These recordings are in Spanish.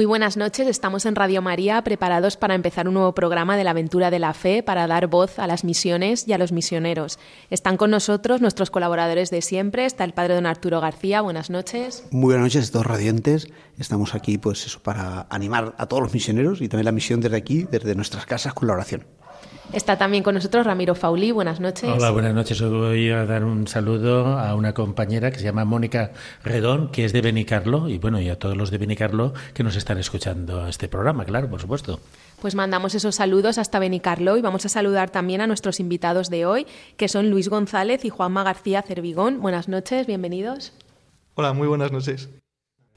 Muy buenas noches, estamos en Radio María preparados para empezar un nuevo programa de la aventura de la fe para dar voz a las misiones y a los misioneros. Están con nosotros nuestros colaboradores de siempre, está el padre don Arturo García, buenas noches. Muy buenas noches, todos radiantes. Estamos aquí pues eso para animar a todos los misioneros y también la misión desde aquí, desde nuestras casas con la oración. Está también con nosotros Ramiro Fauli. Buenas noches. Hola, buenas noches. Hoy voy a dar un saludo a una compañera que se llama Mónica Redón, que es de Benicarlo, y bueno, y a todos los de Benicarlo que nos están escuchando este programa, claro, por supuesto. Pues mandamos esos saludos hasta Benicarlo y vamos a saludar también a nuestros invitados de hoy, que son Luis González y Juanma García Cervigón. Buenas noches, bienvenidos. Hola, muy buenas noches.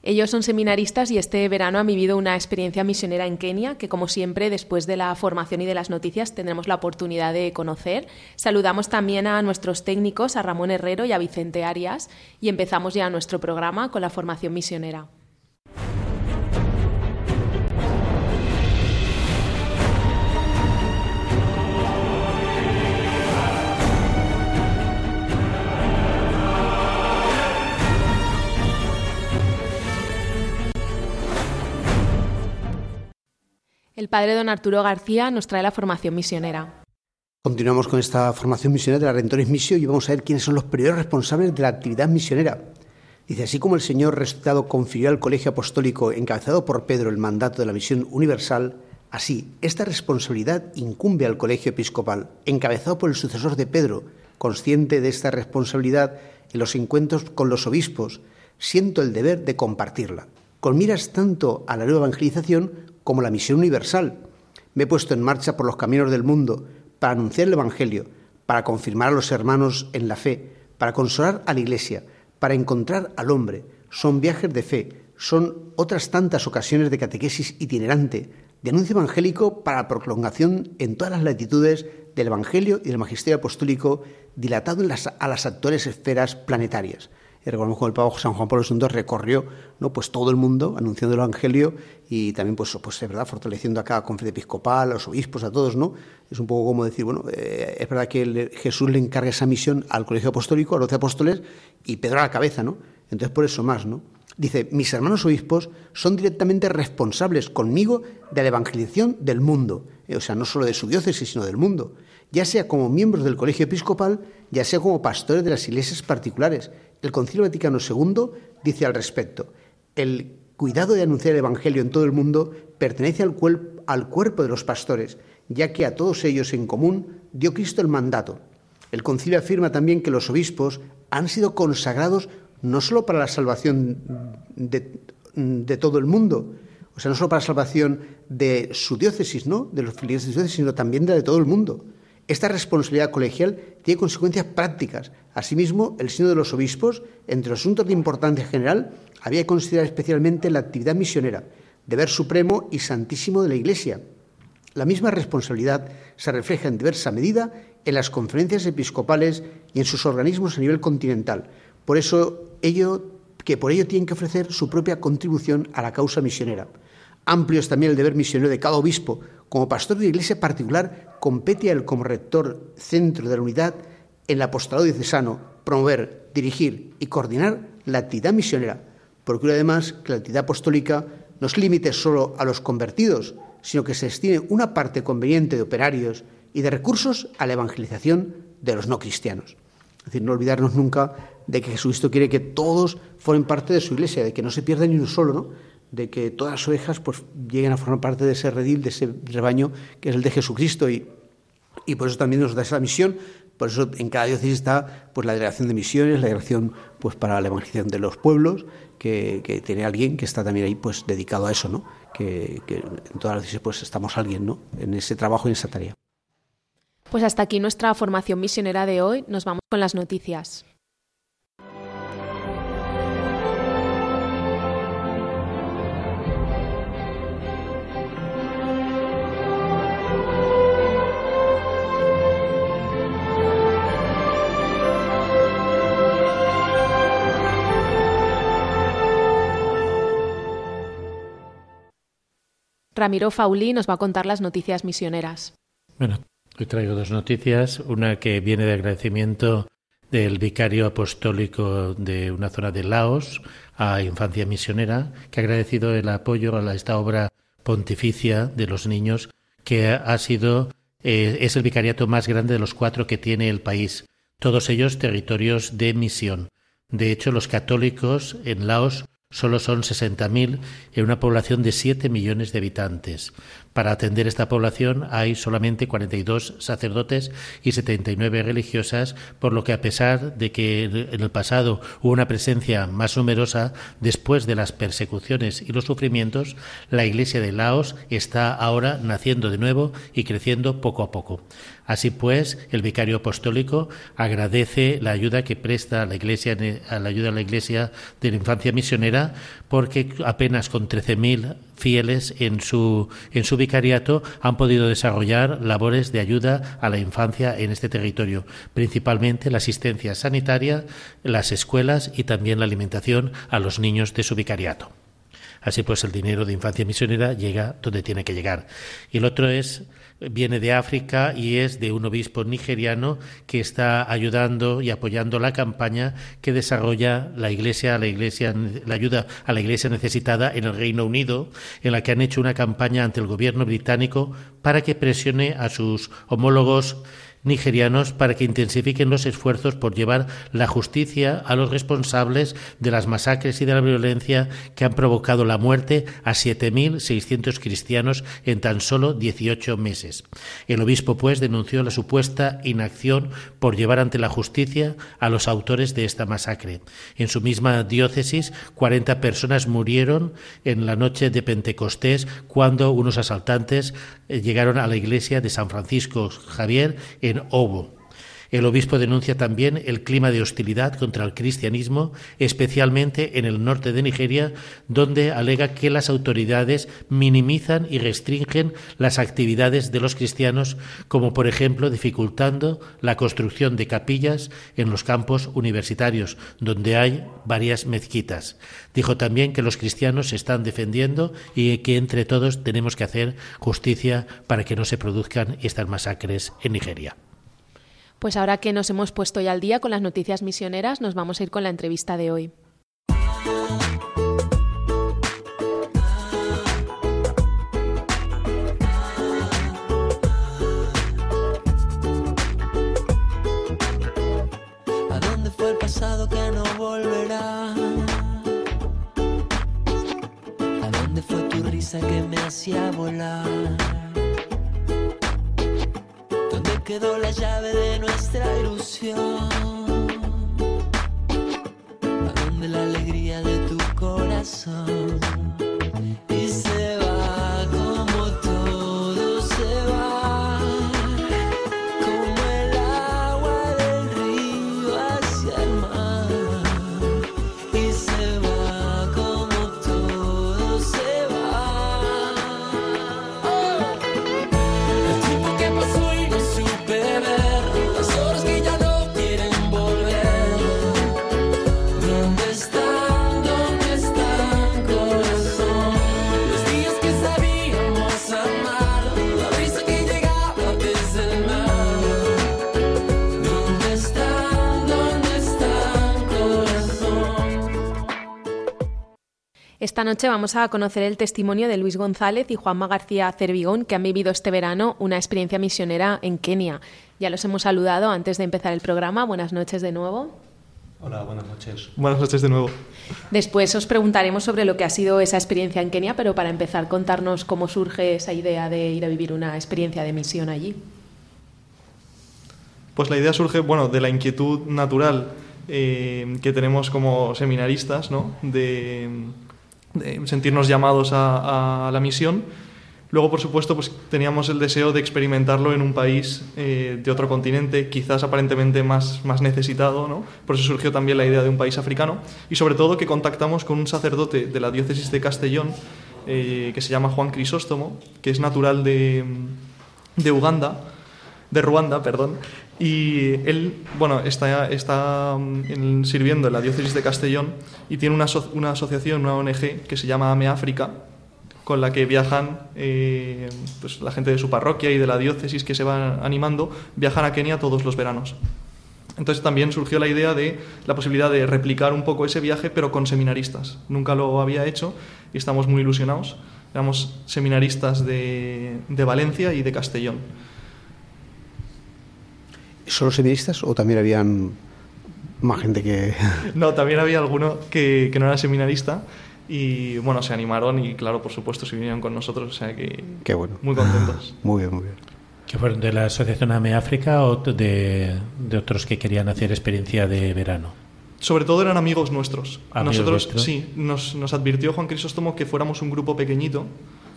Ellos son seminaristas y este verano han vivido una experiencia misionera en Kenia que, como siempre, después de la formación y de las noticias tendremos la oportunidad de conocer. Saludamos también a nuestros técnicos, a Ramón Herrero y a Vicente Arias, y empezamos ya nuestro programa con la formación misionera. El padre don Arturo García nos trae la formación misionera. Continuamos con esta formación misionera de la Rentones Misión y vamos a ver quiénes son los primeros responsables de la actividad misionera. Dice, así como el Señor resucitado confirió al colegio apostólico encabezado por Pedro el mandato de la misión universal, así esta responsabilidad incumbe al colegio episcopal, encabezado por el sucesor de Pedro, consciente de esta responsabilidad en los encuentros con los obispos, siento el deber de compartirla, con miras tanto a la nueva evangelización como la misión universal. Me he puesto en marcha por los caminos del mundo para anunciar el Evangelio, para confirmar a los hermanos en la fe, para consolar a la Iglesia, para encontrar al hombre. Son viajes de fe, son otras tantas ocasiones de catequesis itinerante, de anuncio evangélico para la prolongación en todas las latitudes del Evangelio y del Magisterio Apostólico dilatado a las actuales esferas planetarias. Y recordemos como el Papa San Juan Pablo II recorrió ¿no? pues todo el mundo anunciando el Evangelio y también, pues, pues es verdad, fortaleciendo a cada conferencia episcopal, a los obispos, a todos, ¿no? Es un poco como decir, bueno, eh, es verdad que Jesús le encarga esa misión al colegio apostólico, a los apóstoles, y Pedro a la cabeza, ¿no? Entonces, por eso más, ¿no? Dice, mis hermanos obispos son directamente responsables conmigo de la evangelización del mundo, eh, o sea, no solo de su diócesis, sino del mundo, ya sea como miembros del colegio episcopal, ya sea como pastores de las iglesias particulares, el Concilio Vaticano II dice al respecto, el cuidado de anunciar el Evangelio en todo el mundo pertenece al, al cuerpo de los pastores, ya que a todos ellos en común dio Cristo el mandato. El concilio afirma también que los obispos han sido consagrados no solo para la salvación de, todo el mundo, o sea, no solo para la salvación de su diócesis, ¿no? de los filiales de su diócesis, sino también de, de todo el mundo. Esta responsabilidad colegial tiene consecuencias prácticas. Asimismo, el Sínodo de los Obispos, entre los asuntos de importancia general, había que considerar especialmente la actividad misionera, deber supremo y santísimo de la Iglesia. La misma responsabilidad se refleja en diversa medida en las conferencias episcopales y en sus organismos a nivel continental. Por eso, ello, que por ello tienen que ofrecer su propia contribución a la causa misionera. Amplio es también el deber misionero de cada obispo. Como pastor de iglesia particular, compete a él como rector centro de la unidad en el apostolado diocesano promover, dirigir y coordinar la actividad misionera. Procura además que la actividad apostólica no se limite solo a los convertidos, sino que se destine una parte conveniente de operarios y de recursos a la evangelización de los no cristianos. Es decir, no olvidarnos nunca de que Jesucristo quiere que todos formen parte de su iglesia, de que no se pierda ni uno solo, ¿no? De que todas las ovejas pues, lleguen a formar parte de ese redil, de ese rebaño que es el de Jesucristo. Y, y por eso también nos da esa misión. Por eso en cada diócesis está pues, la delegación de misiones, la delegación pues, para la evangelización de los pueblos, que, que tiene alguien que está también ahí pues, dedicado a eso, ¿no? que, que en todas las diócesis pues, estamos alguien ¿no? en ese trabajo y en esa tarea. Pues hasta aquí nuestra formación misionera de hoy. Nos vamos con las noticias. Ramiro Fauli nos va a contar las noticias misioneras. Bueno, hoy traigo dos noticias. Una que viene de agradecimiento del vicario apostólico de una zona de Laos a Infancia Misionera, que ha agradecido el apoyo a esta obra pontificia de los niños, que ha sido eh, es el vicariato más grande de los cuatro que tiene el país, todos ellos territorios de misión. De hecho, los católicos en Laos solo son 60.000 en una población de 7 millones de habitantes. Para atender esta población hay solamente 42 sacerdotes y 79 religiosas, por lo que a pesar de que en el pasado hubo una presencia más numerosa, después de las persecuciones y los sufrimientos, la Iglesia de Laos está ahora naciendo de nuevo y creciendo poco a poco. Así pues, el vicario apostólico agradece la ayuda que presta a la Iglesia, a la ayuda a la Iglesia de la infancia misionera, porque apenas con 13.000 fieles en su, en su vicariato han podido desarrollar labores de ayuda a la infancia en este territorio, principalmente la asistencia sanitaria, las escuelas y también la alimentación a los niños de su vicariato. Así pues, el dinero de infancia misionera llega donde tiene que llegar. Y el otro es viene de África y es de un obispo nigeriano que está ayudando y apoyando la campaña que desarrolla la Iglesia, la Iglesia, la ayuda a la Iglesia necesitada en el Reino Unido, en la que han hecho una campaña ante el gobierno británico para que presione a sus homólogos nigerianos para que intensifiquen los esfuerzos por llevar la justicia a los responsables de las masacres y de la violencia que han provocado la muerte a 7.600 cristianos en tan solo 18 meses. El obispo, pues, denunció la supuesta inacción por llevar ante la justicia a los autores de esta masacre. En su misma diócesis, 40 personas murieron en la noche de Pentecostés cuando unos asaltantes eh, llegaron a la iglesia de San Francisco Javier Obo. El obispo denuncia también el clima de hostilidad contra el cristianismo, especialmente en el norte de Nigeria, donde alega que las autoridades minimizan y restringen las actividades de los cristianos, como por ejemplo dificultando la construcción de capillas en los campos universitarios, donde hay varias mezquitas. Dijo también que los cristianos se están defendiendo y que entre todos tenemos que hacer justicia para que no se produzcan estas masacres en Nigeria. Pues ahora que nos hemos puesto ya al día con las noticias misioneras, nos vamos a ir con la entrevista de hoy. ¿A dónde fue el pasado que no volverá? ¿A dónde fue tu risa que me hacía volar? Quedó la llave de nuestra ilusión. ¿A dónde la alegría de tu corazón? Esta noche vamos a conocer el testimonio de Luis González y Juanma García Cervigón, que han vivido este verano una experiencia misionera en Kenia. Ya los hemos saludado antes de empezar el programa. Buenas noches de nuevo. Hola, buenas noches. Buenas noches de nuevo. Después os preguntaremos sobre lo que ha sido esa experiencia en Kenia, pero para empezar, contarnos cómo surge esa idea de ir a vivir una experiencia de misión allí. Pues la idea surge, bueno, de la inquietud natural eh, que tenemos como seminaristas, ¿no? De, sentirnos llamados a, la misión. Luego, por supuesto, pues teníamos el deseo de experimentarlo en un país eh, de otro continente, quizás aparentemente más, más necesitado, ¿no? Por eso surgió también la idea de un país africano. Y sobre todo que contactamos con un sacerdote de la diócesis de Castellón, eh, que se llama Juan Crisóstomo, que es natural de, de Uganda, de Ruanda, perdón, y él, bueno, está, está mm, sirviendo en la diócesis de Castellón y tiene una, una, asociación, una ONG que se llama AME África, con la que viajan eh, pues la gente de su parroquia y de la diócesis que se van animando, viajan a Kenia todos los veranos. Entonces también surgió la idea de la posibilidad de replicar un poco ese viaje, pero con seminaristas. Nunca lo había hecho y estamos muy ilusionados. Éramos seminaristas de, de Valencia y de Castellón. ¿Solo seminaristas o también habían más gente que...? No, también había alguno que, que no era seminarista y bueno, se animaron y claro, por supuesto, se vinieron con nosotros, o sea que Qué bueno. muy contentos. Muy bien, muy bien. ¿Que fueron de la Asociación AME África o de, de otros que querían hacer experiencia de verano? Sobre todo eran amigos nuestros. Amigos Nosotros, vuestros. sí, nos, nos advirtió Juan Crisóstomo que fuéramos un grupo pequeñito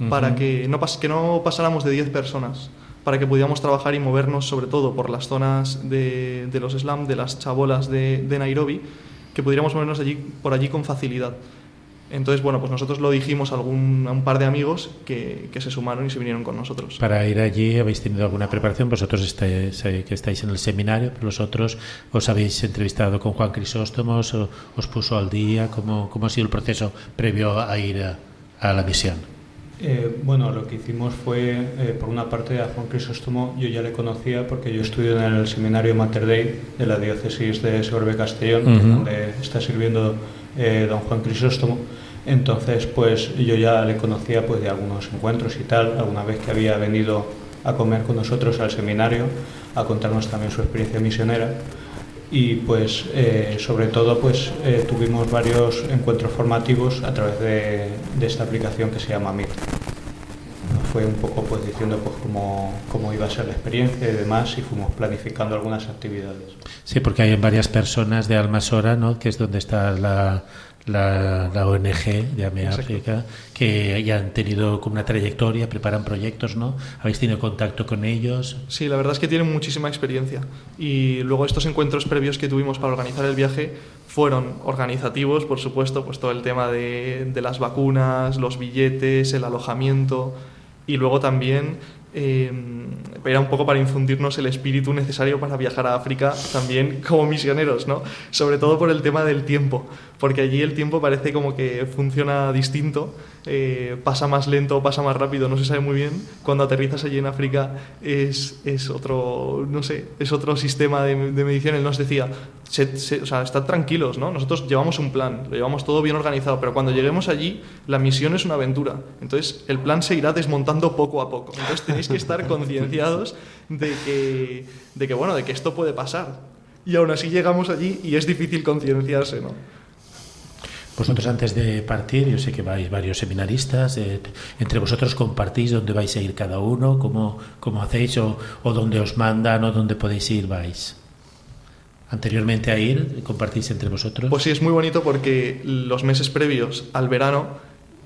para que no, pas- que no pasáramos de 10 personas, para que pudiéramos trabajar y movernos sobre todo por las zonas de, los slums, de las chabolas de, Nairobi, que pudiéramos movernos allí, por allí con facilidad. Entonces, bueno, pues nosotros lo dijimos a, un par de amigos que, se sumaron y se vinieron con nosotros. Para ir allí habéis tenido alguna preparación, vosotros estáis, eh, que estáis en el seminario, pero los otros os habéis entrevistado con Juan Crisóstomo, os, puso al día, ¿cómo, ha sido el proceso previo a ir a la misión? Eh, bueno, lo que hicimos fue, eh, por una parte, a Juan Crisóstomo yo ya le conocía porque yo estudio en el seminario Mater Dei de la diócesis de Segorbe Castellón, que es Ujú. donde está sirviendo eh, don Juan Crisóstomo. Entonces, pues yo ya le conocía pues de algunos encuentros y tal, alguna vez que había venido a comer con nosotros al seminario, a contarnos también su experiencia misionera y pues eh, sobre todo pues eh, tuvimos varios encuentros formativos a través de, de esta aplicación que se llama Meet. Fue un poco pues diciendo pues cómo, cómo iba a ser la experiencia y demás y fuimos planificando algunas actividades. Sí, porque hay varias personas de Almasora, ¿no? que es donde está la, la, la ONG de AME. África, que ya han tenido como una trayectoria, preparan proyectos, ¿no? ¿Habéis tenido contacto con ellos? Sí, la verdad es que tienen muchísima experiencia. Y luego estos encuentros previos que tuvimos para organizar el viaje fueron organizativos, por supuesto, pues todo el tema de, de las vacunas, los billetes, el alojamiento y luego también eh, era un poco para infundirnos el espíritu necesario para viajar a África también como misioneros, ¿no? Sobre todo por el tema del tiempo, porque allí el tiempo parece como que funciona distinto, eh, pasa más lento o pasa más rápido, no se sabe muy bien. Cuando aterrizas allí en África es, es otro, no sé, es otro sistema de, de medición. Él nos decía, se- se- o sea, estad tranquilos, ¿no? Nosotros llevamos un plan, lo llevamos todo bien organizado, pero cuando lleguemos allí, la misión es una aventura. Entonces, el plan se irá desmontando poco a poco. Entonces, tenéis que estar concienciados de que, de que, bueno, de que esto puede pasar. Y aún así llegamos allí y es difícil concienciarse, ¿no? Vosotros antes de partir, yo sé que vais varios seminaristas, eh, entre vosotros compartís dónde vais a ir cada uno, cómo, cómo hacéis o, o dónde os mandan o dónde podéis ir vais. Anteriormente a ir, compartís entre vosotros. Pues sí, es muy bonito porque los meses previos al verano,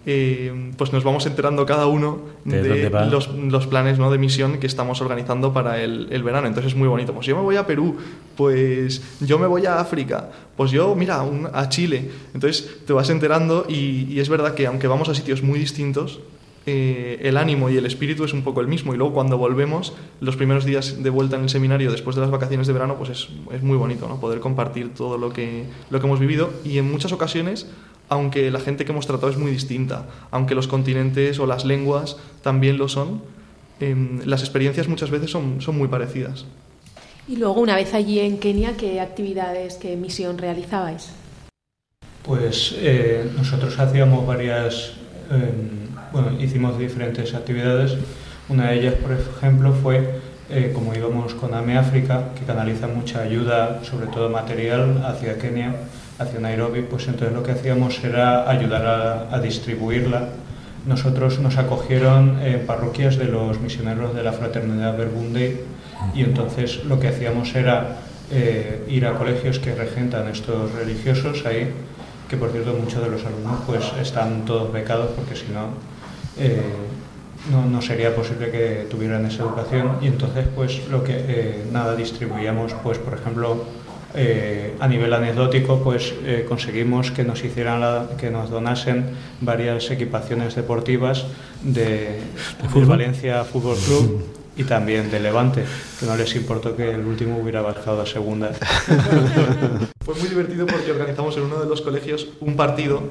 eh, pues nos vamos enterando cada uno ¿De los, los planes ¿no? de misión que estamos organizando para el, el verano. Entonces es muy bonito. Pues yo me voy a Perú, pues yo me voy a África, pues yo, mira, un- a Chile. Entonces te vas enterando y, y es verdad que aunque vamos a sitios muy distintos, eh, el ánimo y el espíritu es un poco el mismo. Y luego cuando volvemos, los primeros días de vuelta en el seminario, después de las vacaciones de verano, pues es, es muy bonito, ¿no? Poder compartir todo lo que, lo que hemos vivido. Y en muchas ocasiones, aunque la gente que hemos tratado es muy distinta, aunque los continentes o las lenguas también lo son, em, las experiencias muchas veces son, son muy parecidas. Y luego, una vez allí en Kenia, ¿qué actividades, qué misión realizabais? Pues eh, nosotros hacíamos varias, eh, bueno, hicimos diferentes actividades. Una de ellas, por ejemplo, fue eh, como íbamos con AME África, que canaliza mucha ayuda, sobre todo material, hacia Kenia, hacia Nairobi, pues entonces lo que hacíamos era ayudar a, a distribuirla. Nosotros nos acogieron en parroquias de los misioneros de la Fraternidad Verbunde y entonces lo que hacíamos era eh, ir a colegios que regentan estos religiosos ahí, que por cierto muchos de los alumnos pues están todos becados porque si no, eh, no, no sería posible que tuvieran esa educación y entonces pues lo que eh, nada distribuíamos pues por ejemplo eh, a nivel anecdótico pues eh, conseguimos que nos hicieran la- que nos donasen varias equipaciones deportivas de, del Valencia Fútbol Club y también de Levante que no les importó que el último hubiera bajado a segunda. Fue muy divertido porque organizamos en uno de los colegios un partido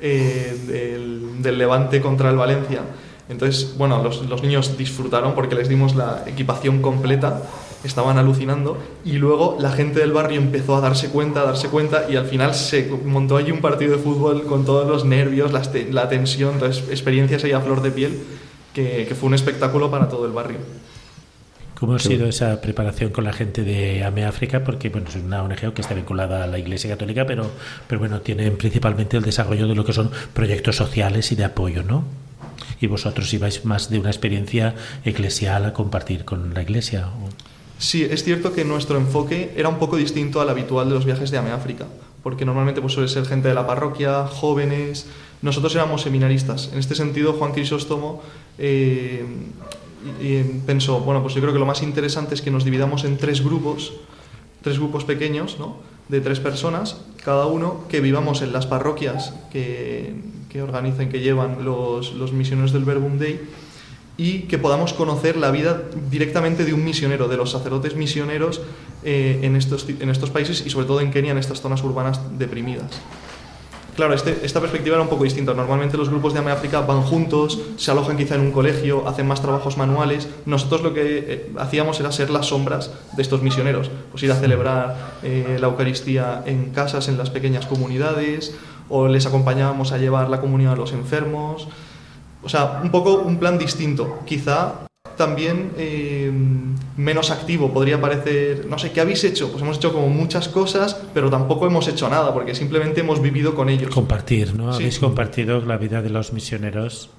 eh, del, del Levante contra el Valencia. Entonces, bueno, los, los, niños disfrutaron porque les dimos la equipación completa, estaban alucinando y luego la gente del barrio empezó a darse cuenta, a darse cuenta y al final se montó allí un partido de fútbol con todos los nervios, la, la tensión, entonces experiencias ahí a flor de piel que, que fue un espectáculo para todo el barrio. ¿Cómo ha sido esa preparación con la gente de AME África? Porque bueno, es una ONG que está vinculada a la Iglesia Católica, pero, pero bueno, tienen principalmente el desarrollo de lo que son proyectos sociales y de apoyo, ¿no? Y vosotros ibais más de una experiencia eclesial a compartir con la Iglesia. Sí, es cierto que nuestro enfoque era un poco distinto al habitual de los viajes de AME África, porque normalmente pues, suele ser gente de la parroquia, jóvenes. Nosotros éramos seminaristas. En este sentido, Juan Crisóstomo eh, y pensó, bueno, pues yo creo que lo más interesante es que nos dividamos en tres grupos, tres grupos pequeños, ¿no? De tres personas, cada uno que vivamos en las parroquias que, que organizan, que llevan los, los misioneros del Verbum Dei y que podamos conocer la vida directamente de un misionero, de los sacerdotes misioneros eh, en, estos, en estos países y sobre todo en Kenia, en estas zonas urbanas deprimidas. Claro, este, esta perspectiva era un poco distinta. Normalmente los grupos de AME África van juntos, se alojan quizá en un colegio, hacen más trabajos manuales. Nosotros lo que eh, hacíamos era ser las sombras de estos misioneros, pues ir a celebrar eh, la Eucaristía en casas, en las pequeñas comunidades, o les acompañábamos a llevar la comunión a los enfermos. O sea, un poco un plan distinto. Quizá también eh, menos activo, podría parecer, no sé, ¿qué habéis hecho? Pues hemos hecho como muchas cosas, pero tampoco hemos hecho nada, porque simplemente hemos vivido con ellos. Compartir, ¿no? Sí. Habéis compartido la vida de los misioneros.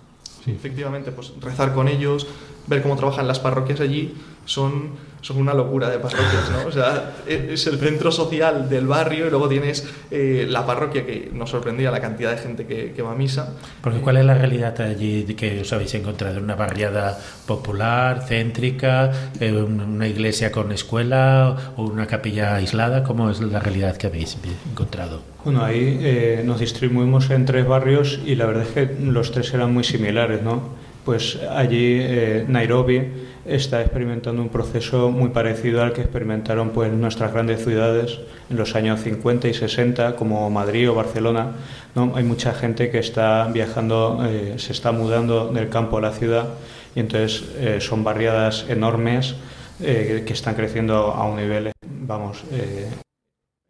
Sí, efectivamente, pues rezar con ellos, ver cómo trabajan las parroquias allí, son, son una locura de parroquias, ¿no? O sea, es el centro social del barrio y luego tienes eh, la parroquia que nos sorprendía la cantidad de gente que, que va a misa. Porque ¿cuál es la realidad allí que os habéis encontrado? ¿Una barriada popular, céntrica, eh, una iglesia con escuela o una capilla aislada? ¿Cómo es la realidad que habéis encontrado? Bueno, ahí eh, nos distribuimos en tres barrios y la verdad es que los tres eran muy similares, ¿no? Pues allí eh, Nairobi está experimentando un proceso muy parecido al que experimentaron pues nuestras grandes ciudades en los años 50 y 60 como Madrid o Barcelona ¿no? hay mucha gente que está viajando eh, se está mudando del campo a la ciudad y entonces eh, son barriadas enormes que están creciendo a un nivel vamos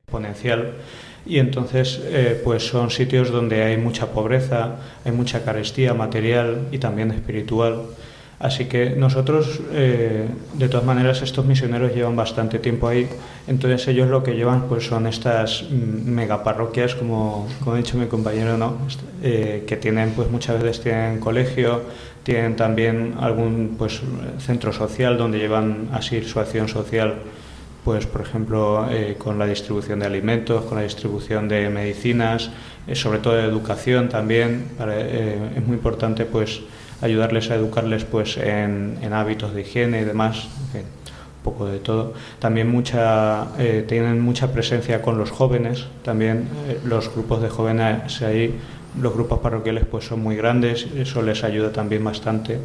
exponencial y entonces eh, pues son sitios donde hay mucha pobreza, hay mucha carestía material y también espiritual. Así que nosotros, eh, de todas maneras, estos misioneros llevan bastante tiempo ahí, entonces ellos lo que llevan pues son estas megaparroquias, como, como ha dicho mi compañero, ¿no? Eh, que tienen pues muchas veces tienen colegio, tienen también algún pues centro social donde llevan así su acción social pues por ejemplo eh, con la distribución de alimentos, con la distribución de medicinas, eh, sobre todo de educación también. Eh, es muy importante pues ayudarles a educarles pues en, en hábitos de higiene y demás. Un poco de todo. También mucha, tienen mucha presencia con los jóvenes, también los grupos de jóvenes ahí, los grupos parroquiales pues son muy grandes, eso les ayuda también bastante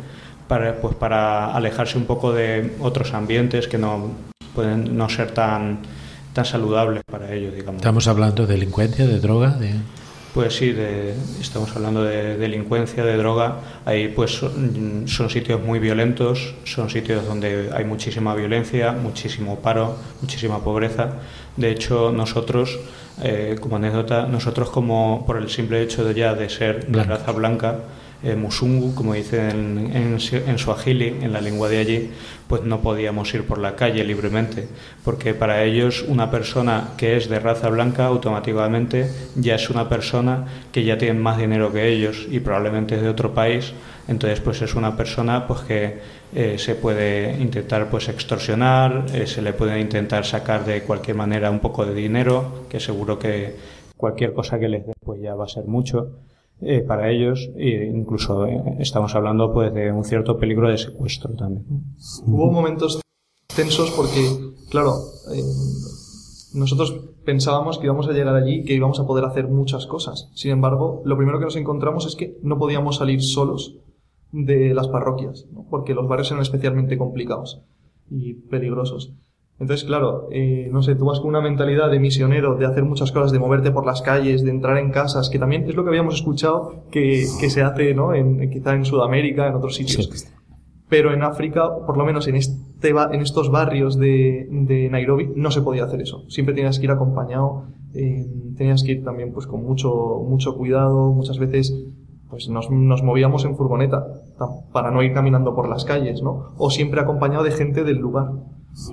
para, pues, para alejarse un poco de otros ambientes que no pueden no ser tan, tan saludables para ellos, digamos. Estamos hablando de delincuencia, de droga, de... Pues sí, de, estamos hablando de delincuencia, de droga. Ahí pues son, son, sitios muy violentos, son sitios donde hay muchísima violencia, muchísimo paro, muchísima pobreza. De hecho, nosotros, eh, como anécdota, nosotros como por el simple hecho de ya de ser de raza blanca, eh, musungu, como dicen en, en, en suajili, en la lengua de allí, pues no podíamos ir por la calle libremente, porque para ellos una persona que es de raza blanca automáticamente ya es una persona que ya tiene más dinero que ellos y probablemente es de otro país, entonces pues es una persona pues que eh, se puede intentar pues extorsionar, eh, se le puede intentar sacar de cualquier manera un poco de dinero, que seguro que cualquier cosa que les dé pues ya va a ser mucho eh, para ellos e incluso eh, estamos hablando pues de un cierto peligro de secuestro también. Hubo momentos tensos porque, claro, eh, nosotros pensábamos que íbamos a llegar allí que íbamos a poder hacer muchas cosas. Sin embargo, lo primero que nos encontramos es que no podíamos salir solos de las parroquias, porque los barrios eran especialmente complicados y peligrosos. Entonces, claro, eh, no sé, tú vas con una mentalidad de misionero, de hacer muchas cosas, de moverte por las calles, de entrar en casas, que también es lo que habíamos escuchado que, que se hace, ¿no? En, quizá en Sudamérica, en otros sitios. Pero en África, por lo menos en, este, en estos barrios de, de Nairobi, no se podía hacer eso. Siempre tenías que ir acompañado, eh, tenías que ir también pues con mucho, mucho cuidado, muchas veces pues nos, nos, movíamos en furgoneta para no ir caminando por las calles, ¿no? O siempre acompañado de gente del lugar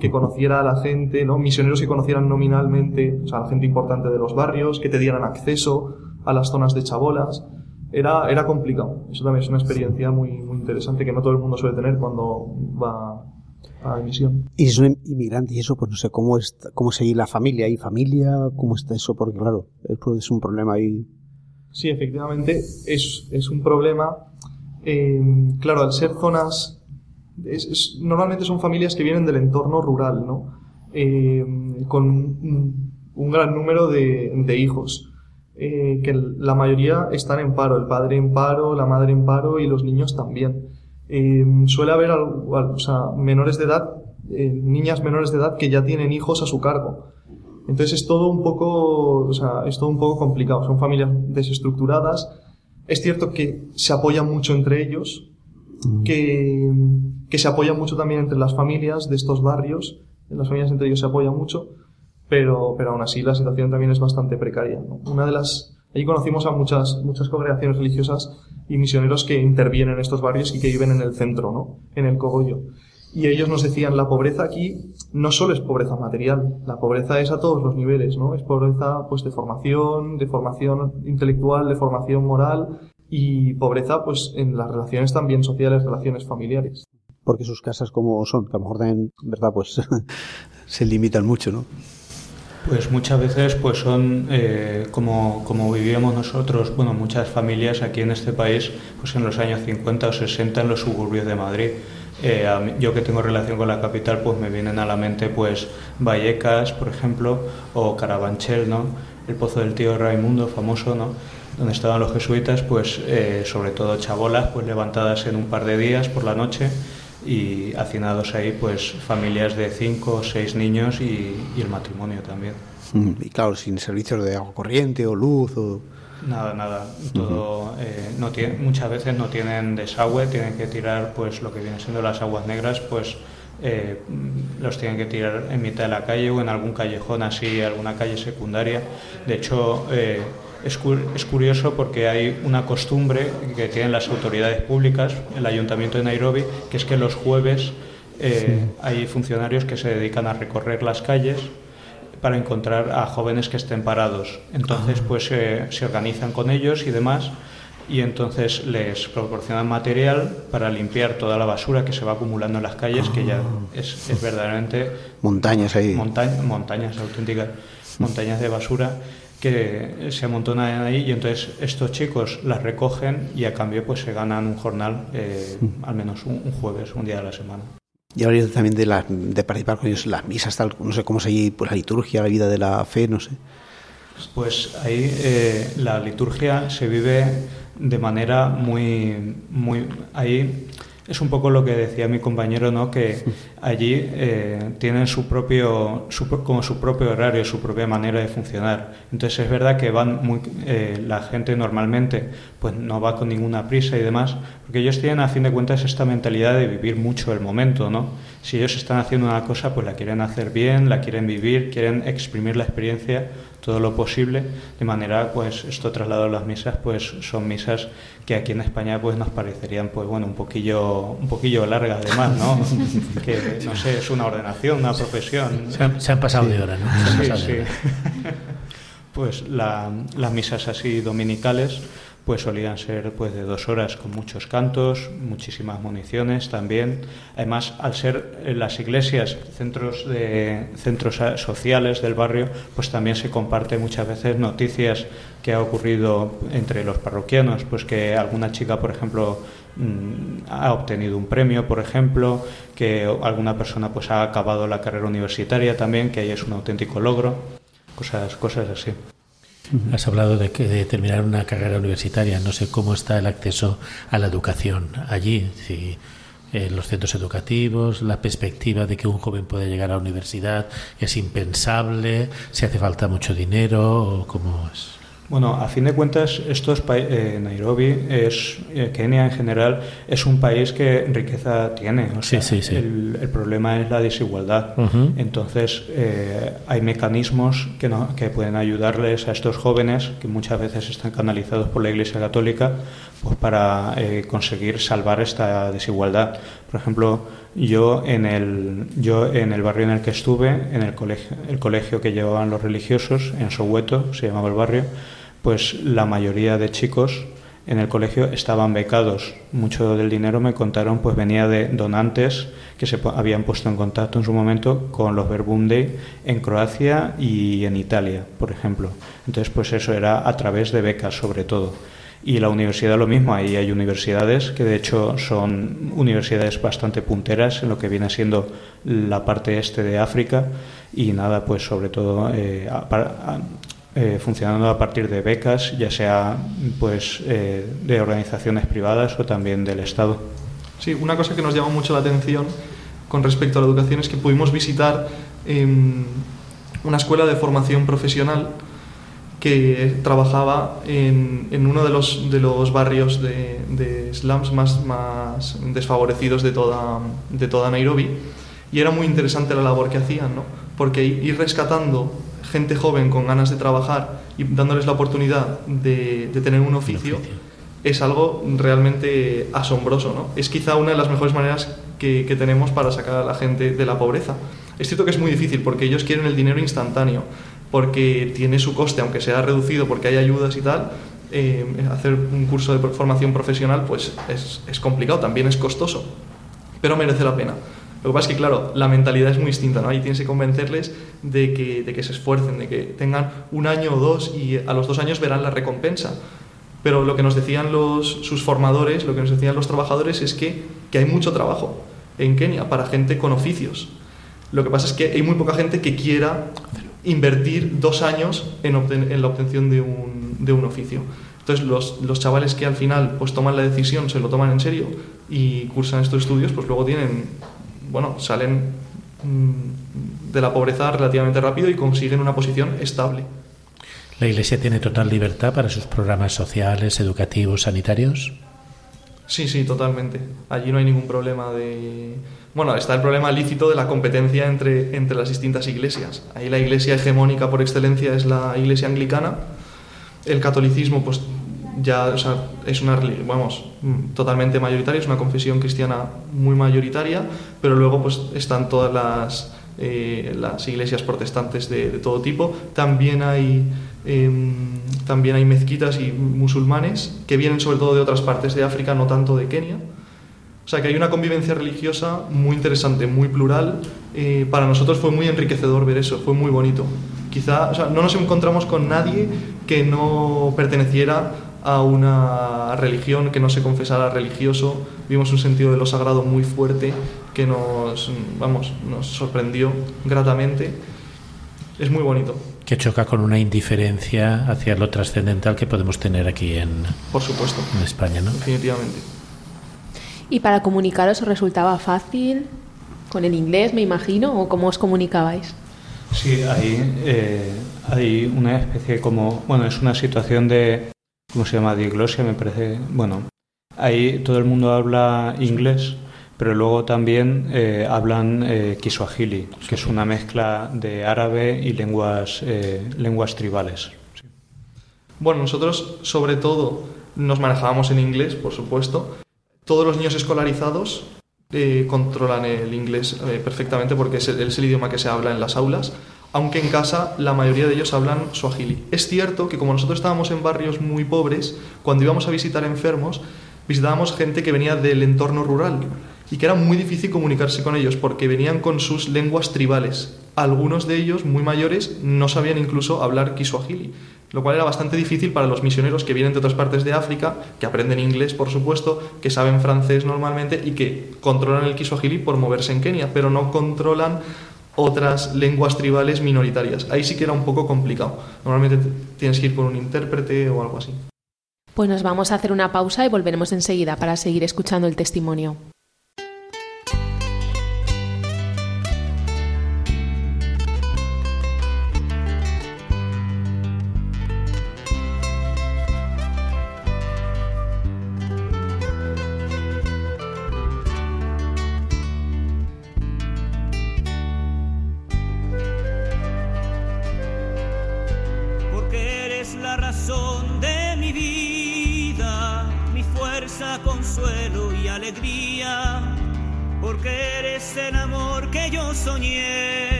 que conociera a la gente, ¿no? Misioneros que conocieran nominalmente, o sea, a la gente importante de los barrios, que te dieran acceso a las zonas de chabolas. Era, era complicado. Eso también es una experiencia muy, muy interesante que no todo el mundo suele tener cuando va a misión. Y si son inmigrantes y eso, pues no sé cómo es, cómo seguir la familia. ¿Hay familia? ¿Cómo está eso? Porque claro, es un problema ahí. Sí, efectivamente, es, es un problema. Eh, claro, al ser zonas normalmente son familias que vienen del entorno rural, ¿no? Eh, con un, gran número de, hijos, eh, que la mayoría están en paro, el padre en paro, la madre en paro y los niños también. Eh, suele haber o sea, menores de edad, niñas menores de edad que ya tienen hijos a su cargo. Entonces es todo un poco, o sea, es todo un poco complicado. Son familias desestructuradas. Es cierto que se apoyan mucho entre ellos, mm. que, que se apoyan mucho también entre las familias de estos barrios, las familias entre ellos se apoyan mucho, pero, pero aún así la situación también es bastante precaria. Una de las, allí conocimos a muchas, muchas congregaciones religiosas y misioneros que intervienen en estos barrios y que viven en el centro, ¿no? En el cogollo. Y ellos nos decían, la pobreza aquí no solo es pobreza material, la pobreza es a todos los niveles, ¿no? Es pobreza, pues, de formación, de formación intelectual, de formación moral y pobreza, pues, en las relaciones también sociales, relaciones familiares porque sus casas como son, que a lo mejor también, ¿verdad? Pues se limitan mucho, ¿no? Pues muchas veces pues son eh, como, como vivíamos nosotros, bueno, muchas familias aquí en este país, pues en los años 50 o 60 en los suburbios de Madrid. Eh, yo que tengo relación con la capital, pues me vienen a la mente pues Vallecas, por ejemplo, o Carabanchel, ¿no? El pozo del tío Raimundo, famoso, ¿no? Donde estaban los jesuitas, pues eh, sobre todo chabolas, pues levantadas en un par de días por la noche y hacinados ahí pues familias de cinco o seis niños y, el matrimonio también. Y claro, sin servicios de agua corriente o luz o... Nada, nada. Todo, eh, no tiene, muchas veces no tienen desagüe, tienen que tirar pues lo que vienen siendo las aguas negras, pues eh, los tienen que tirar en mitad de la calle o en algún callejón así, alguna calle secundaria. De hecho, eh, es, curioso porque hay una costumbre que tienen las autoridades públicas, el Ayuntamiento de Nairobi, que es que los jueves eh, hay funcionarios que se dedican a recorrer las calles para encontrar a jóvenes que estén parados. Entonces, ah. pues se organizan con ellos y demás y entonces les proporcionan material para limpiar toda la basura que se va acumulando en las calles, que ya ah. es, es verdaderamente... Montañas ahí. montañas auténticas, montañas de basura que se amontonan ahí y entonces estos chicos las recogen y a cambio pues se ganan un jornal eh, mm. al menos un, jueves, un día de la semana. Y ahora también de, la, de participar con ellos en las misas, tal, no sé cómo se pues la liturgia, la vida de la fe, no sé. Pues ahí eh, la liturgia se vive de manera muy, muy ahí es un poco lo que decía mi compañero, ¿no? Que allí eh, tienen su propio, como su propio horario, su propia manera de funcionar. Entonces es verdad que van muy, eh, la gente normalmente, pues no va con ninguna prisa y demás, porque ellos tienen a fin de cuentas esta mentalidad de vivir mucho el momento, ¿no? Si ellos están haciendo una cosa, pues la quieren hacer bien, la quieren vivir, quieren exprimir la experiencia todo lo posible, de manera, pues esto trasladado a las misas, pues son misas que aquí en España pues nos parecerían pues bueno un poquillo un poquillo largas además no que no sé es una ordenación una profesión. Se han, pasado de hora no sí, sí. pues las misas así dominicales pues solían ser pues de dos horas con muchos cantos, muchísimas municiones también. Además, al ser las iglesias centros de centros sociales del barrio, pues también se comparte muchas veces noticias que ha ocurrido entre los parroquianos, pues que alguna chica, por ejemplo, mm, ha obtenido un premio, por ejemplo, que alguna persona pues ha acabado la carrera universitaria también, que ahí es un auténtico logro, cosas cosas así. Has hablado de, que, de terminar una carrera universitaria. No sé cómo está el acceso a la educación allí. Si en los centros educativos, la perspectiva de que un joven puede llegar a la universidad es impensable, si hace falta mucho dinero o cómo es. Bueno, a fin de cuentas, estos eh, Nairobi, es, eh, Kenia en general, es un país que riqueza tiene. O sea, sí, sí, sí. El, el, problema es la desigualdad. Uh -huh. Entonces, eh, hay mecanismos que, no, que pueden ayudarles a estos jóvenes, que muchas veces están canalizados por la Iglesia Católica, pues para eh, conseguir salvar esta desigualdad. Por ejemplo, yo en el yo en el barrio en el que estuve, en el colegio, el colegio que llevaban los religiosos en Soweto, se llamaba el barrio, pues la mayoría de chicos en el colegio estaban becados. Mucho del dinero me contaron pues venía de donantes que se habían puesto en contacto en su momento con los Verbunde en Croacia y en Italia, por ejemplo. Entonces pues eso era a través de becas sobre todo. Y la universidad lo mismo, ahí hay universidades que de hecho son universidades bastante punteras en lo que viene siendo la parte este de África y nada, pues sobre todo eh, eh, funcionando a partir de becas, ya sea pues eh, de organizaciones privadas o también del Estado. Sí, una cosa que nos llama mucho la atención con respecto a la educación es que pudimos visitar eh, una escuela de formación profesional que trabajaba en, en uno de los, de los barrios de, de slums más, más desfavorecidos de toda, de toda Nairobi y era muy interesante la labor que hacían, ¿no? porque ir rescatando gente joven con ganas de trabajar y dándoles la oportunidad de, de tener un oficio, oficio, es algo realmente asombroso. ¿no? Es quizá una de las mejores maneras que, que, tenemos para sacar a la gente de la pobreza. Es cierto que es muy difícil porque ellos quieren el dinero instantáneo, porque tiene su coste, aunque sea reducido, porque hay ayudas y tal. Eh, hacer un curso de formación profesional pues es, es complicado, también es costoso, pero merece la pena. Lo que pasa es que, claro, la mentalidad es muy distinta, ¿no? Ahí tienes que convencerles de que, de que se esfuercen, de que tengan un año o dos y a los dos años verán la recompensa. Pero lo que nos decían los, sus formadores, lo que nos decían los trabajadores es que, que hay mucho trabajo en Kenia para gente con oficios. Lo que pasa es que hay muy poca gente que quiera invertir dos años en, en la obtención de un, de un oficio. Entonces los, los, chavales que al final pues toman la decisión, se lo toman en serio y cursan estos estudios, pues luego tienen bueno, salen de la pobreza relativamente rápido y consiguen una posición estable. ¿La Iglesia tiene total libertad para sus programas sociales, educativos, sanitarios? Sí, sí, totalmente. Allí no hay ningún problema de... Bueno, está el problema lícito de la competencia entre, entre las distintas iglesias. Ahí la iglesia hegemónica por excelencia es la iglesia anglicana. El catolicismo, pues ya o sea, es una vamos totalmente mayoritaria es una confesión cristiana muy mayoritaria pero luego pues están todas las eh, las iglesias protestantes de, de, todo tipo. También hay eh, también hay mezquitas y musulmanes que vienen sobre todo de otras partes de África no tanto de Kenia. O sea que hay una convivencia religiosa muy interesante muy plural. Eh, para nosotros fue muy enriquecedor ver eso fue muy bonito. Quizá o sea, no nos encontramos con nadie que no perteneciera a una religión que no se confesara religioso. Vimos un sentido de lo sagrado muy fuerte que nos, vamos, nos sorprendió gratamente. Es muy bonito. Que choca con una indiferencia hacia lo trascendental que podemos tener aquí en, Por supuesto. en España, ¿no? Definitivamente. ¿Y para comunicaros os resultaba fácil con el inglés, me imagino, o cómo os comunicabais? Sí, hay, eh, hay una especie como, bueno, es una situación de ¿cómo se llama? Diglosia, me parece. Bueno, ahí todo el mundo habla inglés, pero luego también eh, hablan eh, Kiswahili, que es una mezcla de árabe y lenguas, eh, lenguas tribales. Bueno, nosotros sobre todo nos manejábamos en inglés, por supuesto. Todos los niños escolarizados eh, controlan el inglés perfectamente porque es el idioma que se habla en las aulas aunque en casa la mayoría de ellos hablan suajili. Es cierto que como nosotros estábamos en barrios muy pobres, cuando íbamos a visitar enfermos, visitábamos gente que venía del entorno rural y que era muy difícil comunicarse con ellos porque venían con sus lenguas tribales. Algunos de ellos, muy mayores, no sabían incluso hablar kiswahili, lo cual era bastante difícil para los misioneros que vienen de otras partes de África, que aprenden inglés, por supuesto, que saben francés normalmente y que controlan el kiswahili por moverse en Kenia, pero no controlan otras lenguas tribales minoritarias. Ahí sí que era un poco complicado. Normalmente tienes que ir con un intérprete o algo así. Pues nos vamos a hacer una pausa y volveremos enseguida para seguir escuchando el testimonio.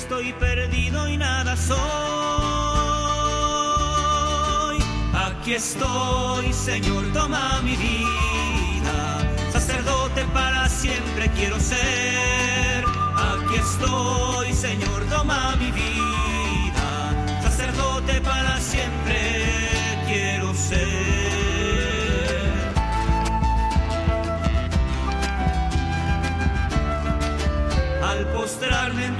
Estoy perdido y nada soy. Aquí estoy, Señor, toma mi vida, sacerdote para siempre quiero ser. Aquí estoy, Señor, toma mi vida, sacerdote para siempre quiero ser. Al postrarme en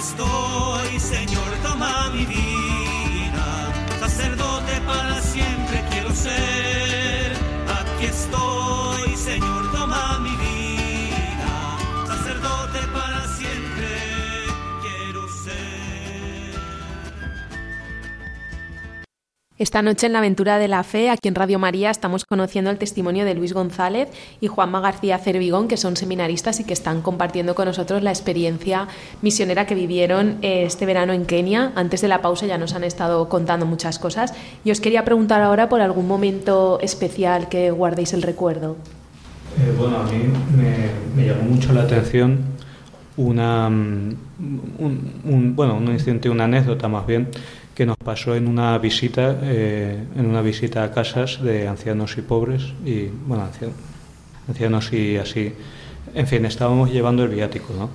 Estoy, Esta noche en la aventura de la fe, aquí en Radio María, estamos conociendo el testimonio de Luis González y Juanma García Cervigón, que son seminaristas y que están compartiendo con nosotros la experiencia misionera que vivieron eh, este verano en Kenia. Antes de la pausa ya nos han estado contando muchas cosas. Y os quería preguntar ahora por algún momento especial que guardéis el recuerdo. Eh, bueno, a mí me, llamó mucho la atención una, mm, bueno, un incidente, una anécdota más bien, que nos pasó en una visita, eh, en una visita a casas de ancianos y pobres y bueno, ancianos, ancianos y así. En fin, estábamos llevando el viático, ¿no?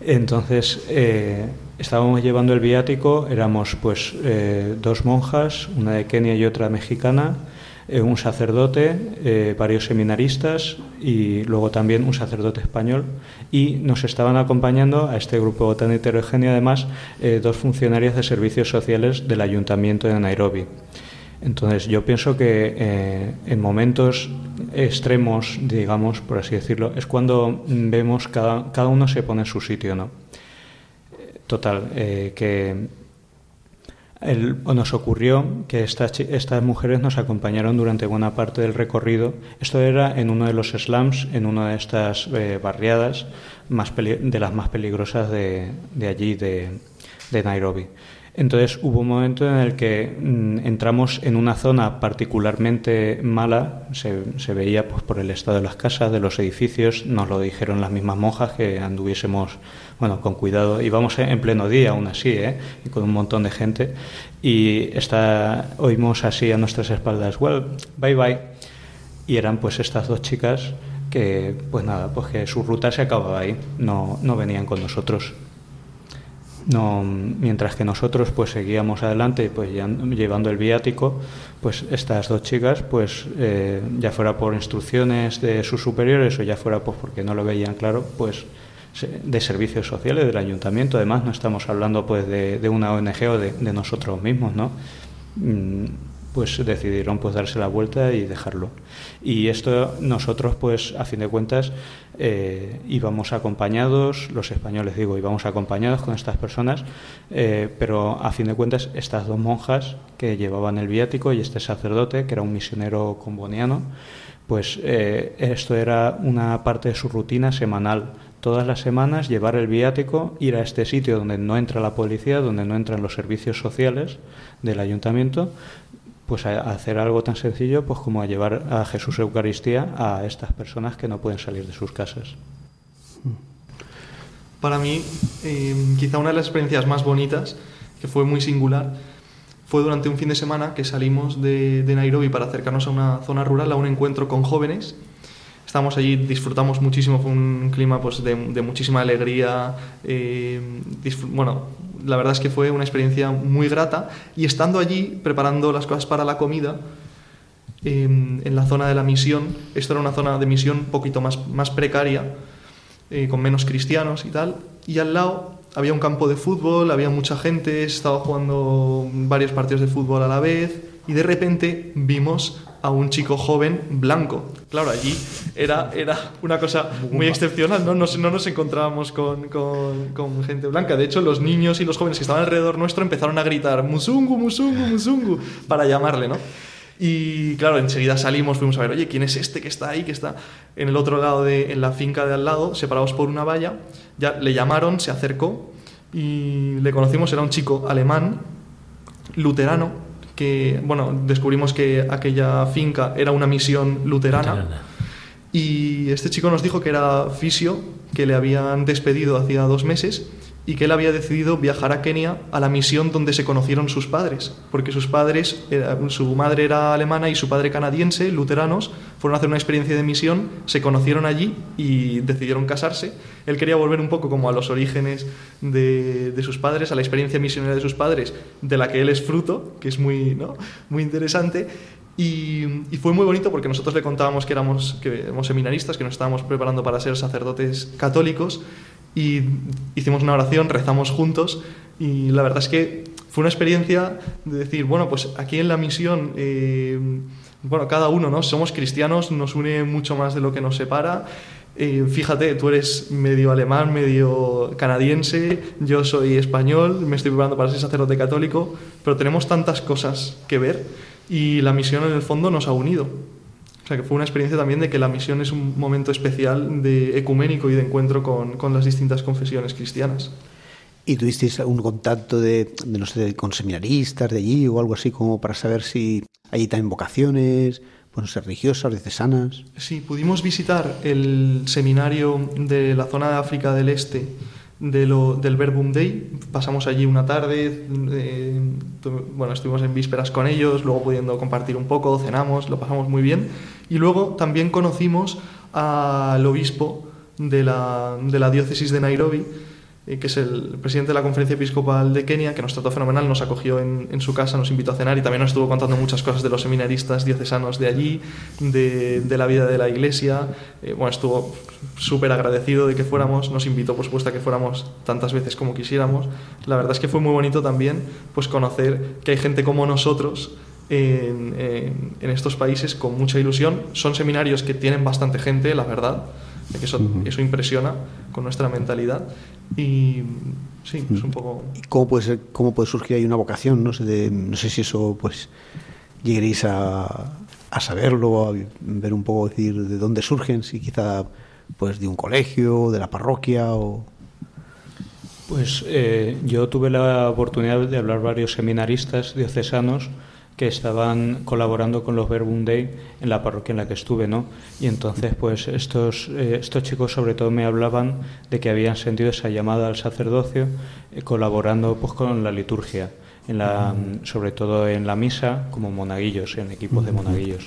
Entonces, eh, estábamos llevando el viático, éramos pues eh, dos monjas, una de Kenia y otra mexicana, eh, un sacerdote, eh, varios seminaristas y luego también un sacerdote español. Y nos estaban acompañando a este grupo tan heterogéneo, además, eh, dos funcionarios de servicios sociales del Ayuntamiento de Nairobi. Entonces, yo pienso que eh, en momentos extremos, digamos, por así decirlo, es cuando vemos cada, cada uno se pone en su sitio, ¿no? Total, eh, que el- nos ocurrió que estas, estas mujeres nos acompañaron durante buena parte del recorrido. Esto era en uno de los slums, en una de estas eh, barriadas más de las más peligrosas de, de allí, de, de Nairobi. Entonces hubo un momento en el que mm, entramos en una zona particularmente mala, se, se veía pues, por el estado de las casas, de los edificios, nos lo dijeron las mismas monjas que anduviésemos bueno, con cuidado. Íbamos en pleno día aún así, ¿eh? y con un montón de gente, y está, oímos así a nuestras espaldas, well, bye bye, y eran pues estas dos chicas que pues nada, pues que su ruta se acababa ahí, no, no venían con nosotros. No, mientras que nosotros pues seguíamos adelante pues ya llevando el viático pues estas dos chicas pues eh, ya fuera por instrucciones de sus superiores o ya fuera pues porque no lo veían claro pues de servicios sociales del ayuntamiento. Además no estamos hablando pues de, una ONG o de, de nosotros mismos no Mm, pues decidieron pues darse la vuelta y dejarlo. Y esto nosotros pues a fin de cuentas eh, íbamos acompañados los españoles digo íbamos acompañados con estas personas eh, pero a fin de cuentas estas dos monjas que llevaban el viático y este sacerdote que era un misionero comboniano pues eh, esto era una parte de su rutina semanal todas las semanas llevar el viático, ir a este sitio donde no entra la policía, donde no entran los servicios sociales del ayuntamiento, pues a, hacer algo tan sencillo pues como a llevar a Jesús Eucaristía a estas personas que no pueden salir de sus casas. Para mí, eh, quizá una de las experiencias más bonitas, que fue muy singular, fue durante un fin de semana que salimos de Nairobi para acercarnos a una zona rural, a un encuentro con jóvenes. Estábamos allí, disfrutamos muchísimo, fue un clima pues, de, muchísima alegría. eh, bueno, la verdad es que fue una experiencia muy grata. Y estando allí, preparando las cosas para la comida, eh, en la zona de la misión, esto era una zona de misión un poquito más, más precaria, eh, con menos cristianos y tal, y al lado había un campo de fútbol, había mucha gente, estaba jugando varios partidos de fútbol a la vez, y de repente vimos a un chico joven blanco. Claro, allí era, era una cosa muy excepcional, ¿no? Nos, no nos encontrábamos con, con, con, gente blanca. De hecho, los niños y los jóvenes que estaban alrededor nuestro empezaron a gritar Musungu, Musungu, Musungu, para llamarle, ¿no? Y claro, enseguida salimos, fuimos a ver, oye, ¿quién es este que está ahí, que está en el otro lado, de, en la finca de al lado, separados por una valla? Ya le llamaron, se acercó y le conocimos, era un chico alemán, luterano, que, bueno, descubrimos que aquella finca era una misión luterana. luterana. Y este chico nos dijo que era fisio, que le habían despedido hacía dos meses y que él había decidido viajar a Kenia a la misión donde se conocieron sus padres, porque sus padres, su madre era alemana y su padre canadiense, luteranos, fueron a hacer una experiencia de misión, se conocieron allí y decidieron casarse. Él quería volver un poco como a los orígenes de, de sus padres, a la experiencia misionera de sus padres, de la que él es fruto, que es muy, ¿no? muy interesante. Y, y, fue muy bonito porque nosotros le contábamos que éramos, que éramos seminaristas, que nos estábamos preparando para ser sacerdotes católicos y hicimos una oración, rezamos juntos y la verdad es que fue una experiencia de decir, bueno, pues aquí en la misión, eh, bueno, cada uno, ¿no? Somos cristianos, nos une mucho más de lo que nos separa. Eh, fíjate, tú eres medio alemán, medio canadiense, yo soy español, me estoy preparando para ser sacerdote católico, pero tenemos tantas cosas que ver y la misión en el fondo nos ha unido. O sea, que fue una experiencia también de que la misión es un momento especial de ecuménico y de encuentro con, con las distintas confesiones cristianas. ¿Y tuvisteis algún contacto de, de, no sé, con seminaristas de allí o algo así como para saber si allí también vocaciones, bueno, ser religiosas, diocesanas? Sí, pudimos visitar el seminario de la zona de África del Este de lo, del Verbum Day. Pasamos allí una tarde, eh, bueno, estuvimos en vísperas con ellos, luego pudiendo compartir un poco, cenamos, lo pasamos muy bien. Y luego también conocimos al obispo de la, de la diócesis de Nairobi, que es el presidente de la Conferencia Episcopal de Kenia, que nos trató fenomenal, nos acogió en, en, su casa, nos invitó a cenar y también nos estuvo contando muchas cosas de los seminaristas diocesanos de allí, de, de la vida de la iglesia. Eh, bueno, estuvo súper agradecido de que fuéramos, nos invitó por supuesto a que fuéramos tantas veces como quisiéramos. La verdad es que fue muy bonito también pues conocer que hay gente como nosotros en, en, en estos países con mucha ilusión. Son seminarios que tienen bastante gente, la verdad que eso, eso impresiona con nuestra mentalidad y sí, es un poco... ¿Cómo puede, ser, cómo puede surgir ahí una vocación? No sé, de, no sé si eso pues lleguéis a, a saberlo, a ver un poco decir de dónde surgen, si quizá pues de un colegio, de la parroquia o... Pues eh, yo tuve la oportunidad de hablar varios seminaristas diocesanos que estaban colaborando con los Verbum Day en la parroquia en la que estuve, ¿no? Y entonces, pues estos, eh, estos chicos sobre todo me hablaban de que habían sentido esa llamada al sacerdocio eh, colaborando pues con la liturgia, en la, mm. sobre todo en la misa como monaguillos, en equipos de monaguillos.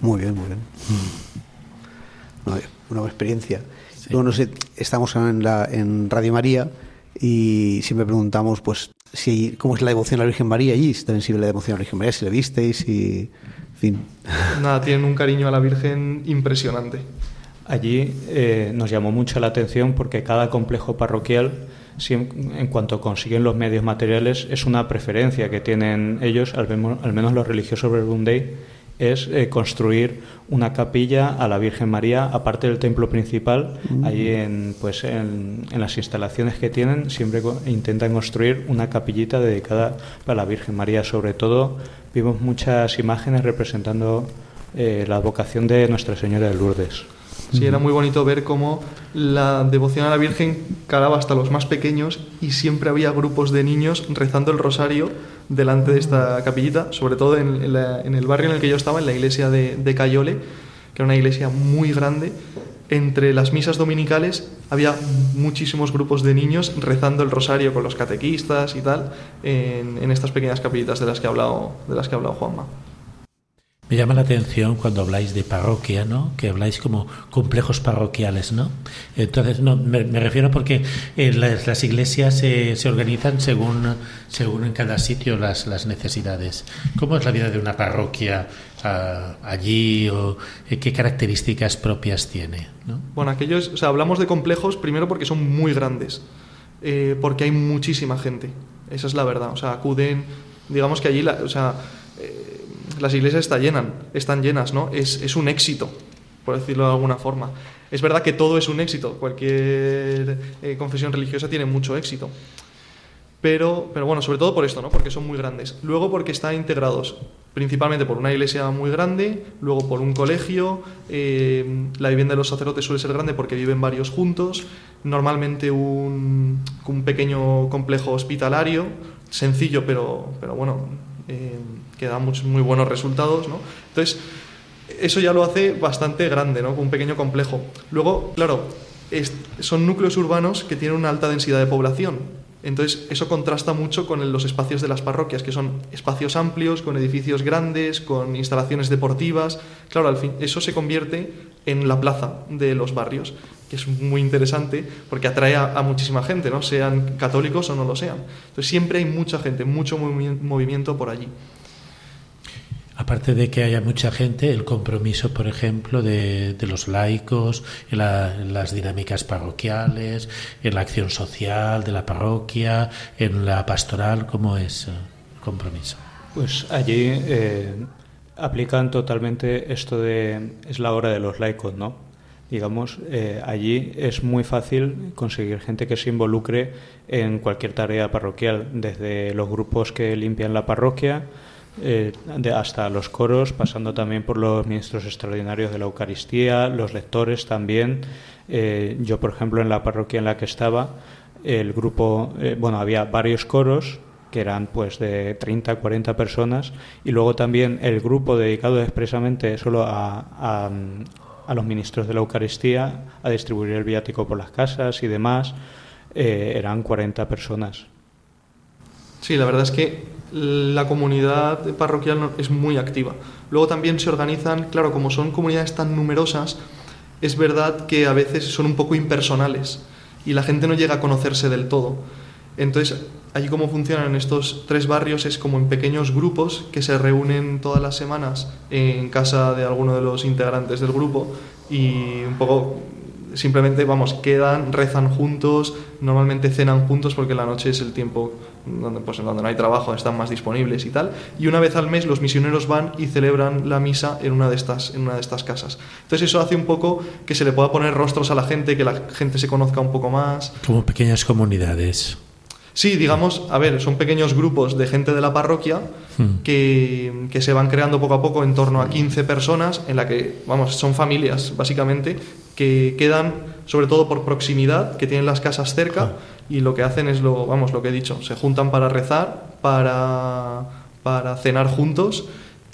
Muy bien, muy bien. Mm. Una, una experiencia. Sí. Luego, no sé, estamos en, la, en Radio María y siempre preguntamos, pues, si cómo es la devoción a la Virgen María allí, si también sirve la devoción a la Virgen María, si la visteis y... En fin. Nada, tienen un cariño a la Virgen impresionante. Allí eh, nos llamó mucho la atención porque cada complejo parroquial, si en, en, cuanto consiguen los medios materiales, es una preferencia que tienen ellos, al menos, al menos los religiosos Verbum Day, es eh, construir una capilla a la Virgen María, aparte del templo principal, mm. ahí en, pues en, en, las instalaciones que tienen, siempre intentan construir una capillita dedicada para la Virgen María. Sobre todo, vimos muchas imágenes representando eh, la vocación de Nuestra Señora de Lourdes. Sí, era muy bonito ver cómo la devoción a la Virgen calaba hasta los más pequeños y siempre había grupos de niños rezando el rosario delante de esta capillita, sobre todo en, el barrio en el que yo estaba, en la iglesia de, de Cayole, que era una iglesia muy grande. Entre las misas dominicales había muchísimos grupos de niños rezando el rosario con los catequistas y tal en, en estas pequeñas capillitas de las que ha hablado, de las que ha hablado Juanma. Me llama la atención cuando habláis de parroquia, ¿no? Que habláis como complejos parroquiales, ¿no? Entonces, no, me, refiero porque eh, las, iglesias se, se, organizan según, según en cada sitio las, las, necesidades. ¿Cómo es la vida de una parroquia uh, allí o eh, qué características propias tiene? ¿no? Bueno, aquellos, o sea, hablamos de complejos primero porque son muy grandes, eh, porque hay muchísima gente. Esa es la verdad. O sea, acuden, digamos que allí, la, o sea, las iglesias están llenas, ¿no? Es, es un éxito, por decirlo de alguna forma. Es verdad que todo es un éxito, cualquier eh, confesión religiosa tiene mucho éxito. Pero, pero bueno, sobre todo por esto, ¿no? Porque son muy grandes. Luego porque están integrados principalmente por una iglesia muy grande, luego por un colegio, eh, la vivienda de los sacerdotes suele ser grande porque viven varios juntos, normalmente un, un pequeño complejo hospitalario, sencillo pero, pero bueno, eh, que da muchos, muy buenos resultados, ¿no? Entonces, eso ya lo hace bastante grande, ¿no? Un pequeño complejo. Luego, claro, son núcleos urbanos que tienen una alta densidad de población. Entonces, eso contrasta mucho con los espacios de las parroquias, que son espacios amplios, con edificios grandes, con instalaciones deportivas. Claro, al fin, eso se convierte en la plaza de los barrios, que es muy interesante porque atrae a, muchísima gente, ¿no? sean católicos o no lo sean. Entonces, siempre hay mucha gente, mucho movimiento por allí. Aparte de que haya mucha gente, el compromiso, por ejemplo, de, los laicos en, las dinámicas parroquiales, en la acción social de la parroquia, en la pastoral, ¿cómo es el compromiso? Pues allí eh, aplican totalmente esto de es la hora de los laicos, ¿no? Digamos, eh, allí es muy fácil conseguir gente que se involucre en cualquier tarea parroquial, desde los grupos que limpian la parroquia, eh, hasta los coros, pasando también por los ministros extraordinarios de la Eucaristía, los lectores también. Eh, yo, por ejemplo, en la parroquia en la que estaba, el grupo, bueno, había varios coros que eran pues de 30 40 personas y luego también el grupo dedicado expresamente solo a, a, los ministros de la Eucaristía a distribuir el viático por las casas y demás eran 40 personas Sí, la verdad es que la comunidad parroquial es muy activa. Luego también se organizan, claro, como son comunidades tan numerosas, es verdad que a veces son un poco impersonales y la gente no llega a conocerse del todo. Entonces, allí como funcionan estos tres barrios es como en pequeños grupos que se reúnen todas las semanas en casa de alguno de los integrantes del grupo y un poco simplemente, vamos, quedan, rezan juntos, normalmente cenan juntos porque la noche es el tiempo donde, pues, donde no hay trabajo, están más disponibles y tal. Y una vez al mes los misioneros van y celebran la misa en una de estas, en una de estas casas. Entonces eso hace un poco que se le pueda poner rostros a la gente, que la gente se conozca un poco más. Como pequeñas comunidades. Sí, digamos, a ver, son pequeños grupos de gente de la parroquia hmm. que, que, se van creando poco a poco en torno a 15 personas, en la que, vamos, son familias, básicamente, que quedan sobre todo por proximidad, que tienen las casas cerca ah. y lo que hacen es lo, vamos, lo que he dicho, se juntan para rezar, para, para cenar juntos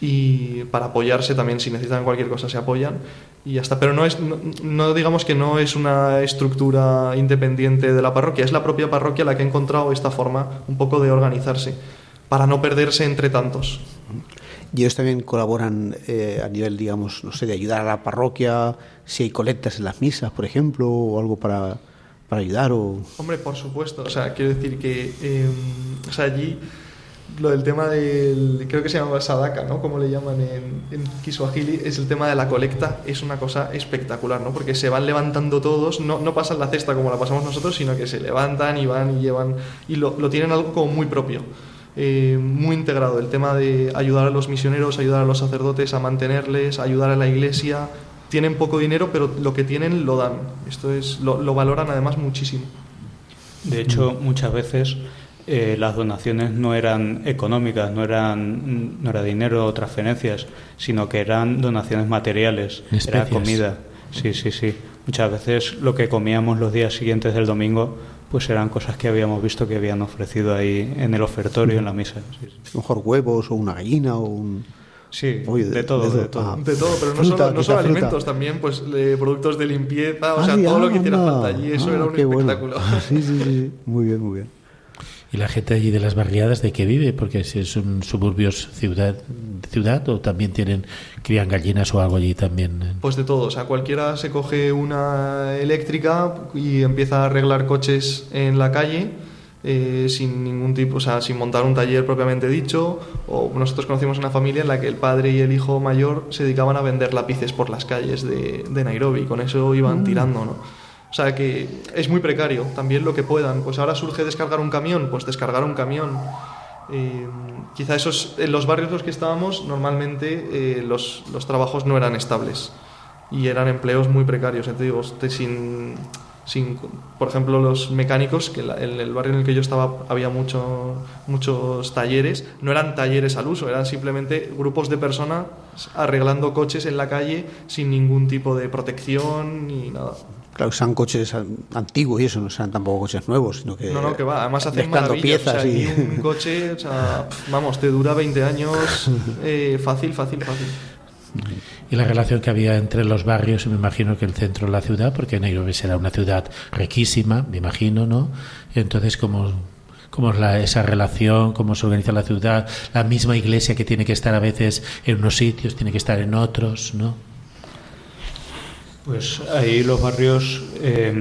y para apoyarse también, si necesitan cualquier cosa se apoyan y ya está. Pero no, es, no, digamos que no es una estructura independiente de la parroquia, es la propia parroquia la que ha encontrado esta forma un poco de organizarse para no perderse entre tantos. Y ellos también colaboran eh, a nivel, digamos, no sé, de ayudar a la parroquia, si hay colectas en las misas, por ejemplo, o algo para, para ayudar. O... Hombre, por supuesto. O sea, quiero decir que eh, o sea, allí lo del tema del, creo que se llama sadaka, ¿no? Como le llaman en, en Kiswahili, es el tema de la colecta, es una cosa espectacular, ¿no? Porque se van levantando todos, no, no pasan la cesta como la pasamos nosotros, sino que se levantan y van y llevan, y lo, lo tienen algo como muy propio. Eh, muy integrado el tema de ayudar a los misioneros, ayudar a los sacerdotes a mantenerles, ayudar a la iglesia. Tienen poco dinero, pero lo que tienen lo dan. Esto es, lo, lo valoran además muchísimo. De hecho, muchas veces eh, las donaciones no eran económicas, no eran no era dinero o transferencias, sino que eran donaciones materiales, era comida. Sí, sí, sí. Muchas veces lo que comíamos los días siguientes del domingo pues eran cosas que habíamos visto que habían ofrecido ahí en el ofertorio, en la misa. Mejor huevos o una gallina o un... Sí, de, todo, de, todo. de todo, pero no solo, no solo alimentos, también pues productos de limpieza, o sea, todo lo que hiciera falta allí, eso ah, era un espectáculo. Sí, sí, sí, muy bien, muy bien. ¿Y la gente allí de las barriadas de qué vive? Porque si son suburbios ciudad, ciudad o también tienen crían gallinas o algo allí también. Eh? Pues de todo, o sea, cualquiera se coge una eléctrica y empieza a arreglar coches en la calle. Eh, sin ningún tipo, o sea, sin montar un taller propiamente dicho, o nosotros conocimos una familia en la que el padre y el hijo mayor se dedicaban a vender lápices por las calles de, de Nairobi, con eso iban mm. tirando, ¿no? O sea que es muy precario también lo que puedan. Pues ahora surge descargar un camión, pues descargar un camión. Eh, quizá esos, en los barrios en los que estábamos, normalmente eh, los, los, trabajos no eran estables y eran empleos muy precarios. Te digo, sin, sin, por ejemplo, los mecánicos, que en el barrio en el que yo estaba había mucho, muchos talleres, no eran talleres al uso, eran simplemente grupos de personas arreglando coches en la calle sin ningún tipo de protección ni nada. Claro, usan coches antiguos y eso, no sean tampoco coches nuevos, sino que... No, no, que va, además hacen maravillas. piezas y... un coche, o sea, vamos, te dura 20 años eh, fácil, fácil, fácil. Y la relación que había entre los barrios, me imagino que el centro de la ciudad, porque Nairobi será una ciudad riquísima, me imagino, ¿no? entonces, ¿cómo, cómo es la, esa relación, cómo se organiza la ciudad? La misma iglesia que tiene que estar a veces en unos sitios, tiene que estar en otros, ¿no? Pues ahí los barrios eh,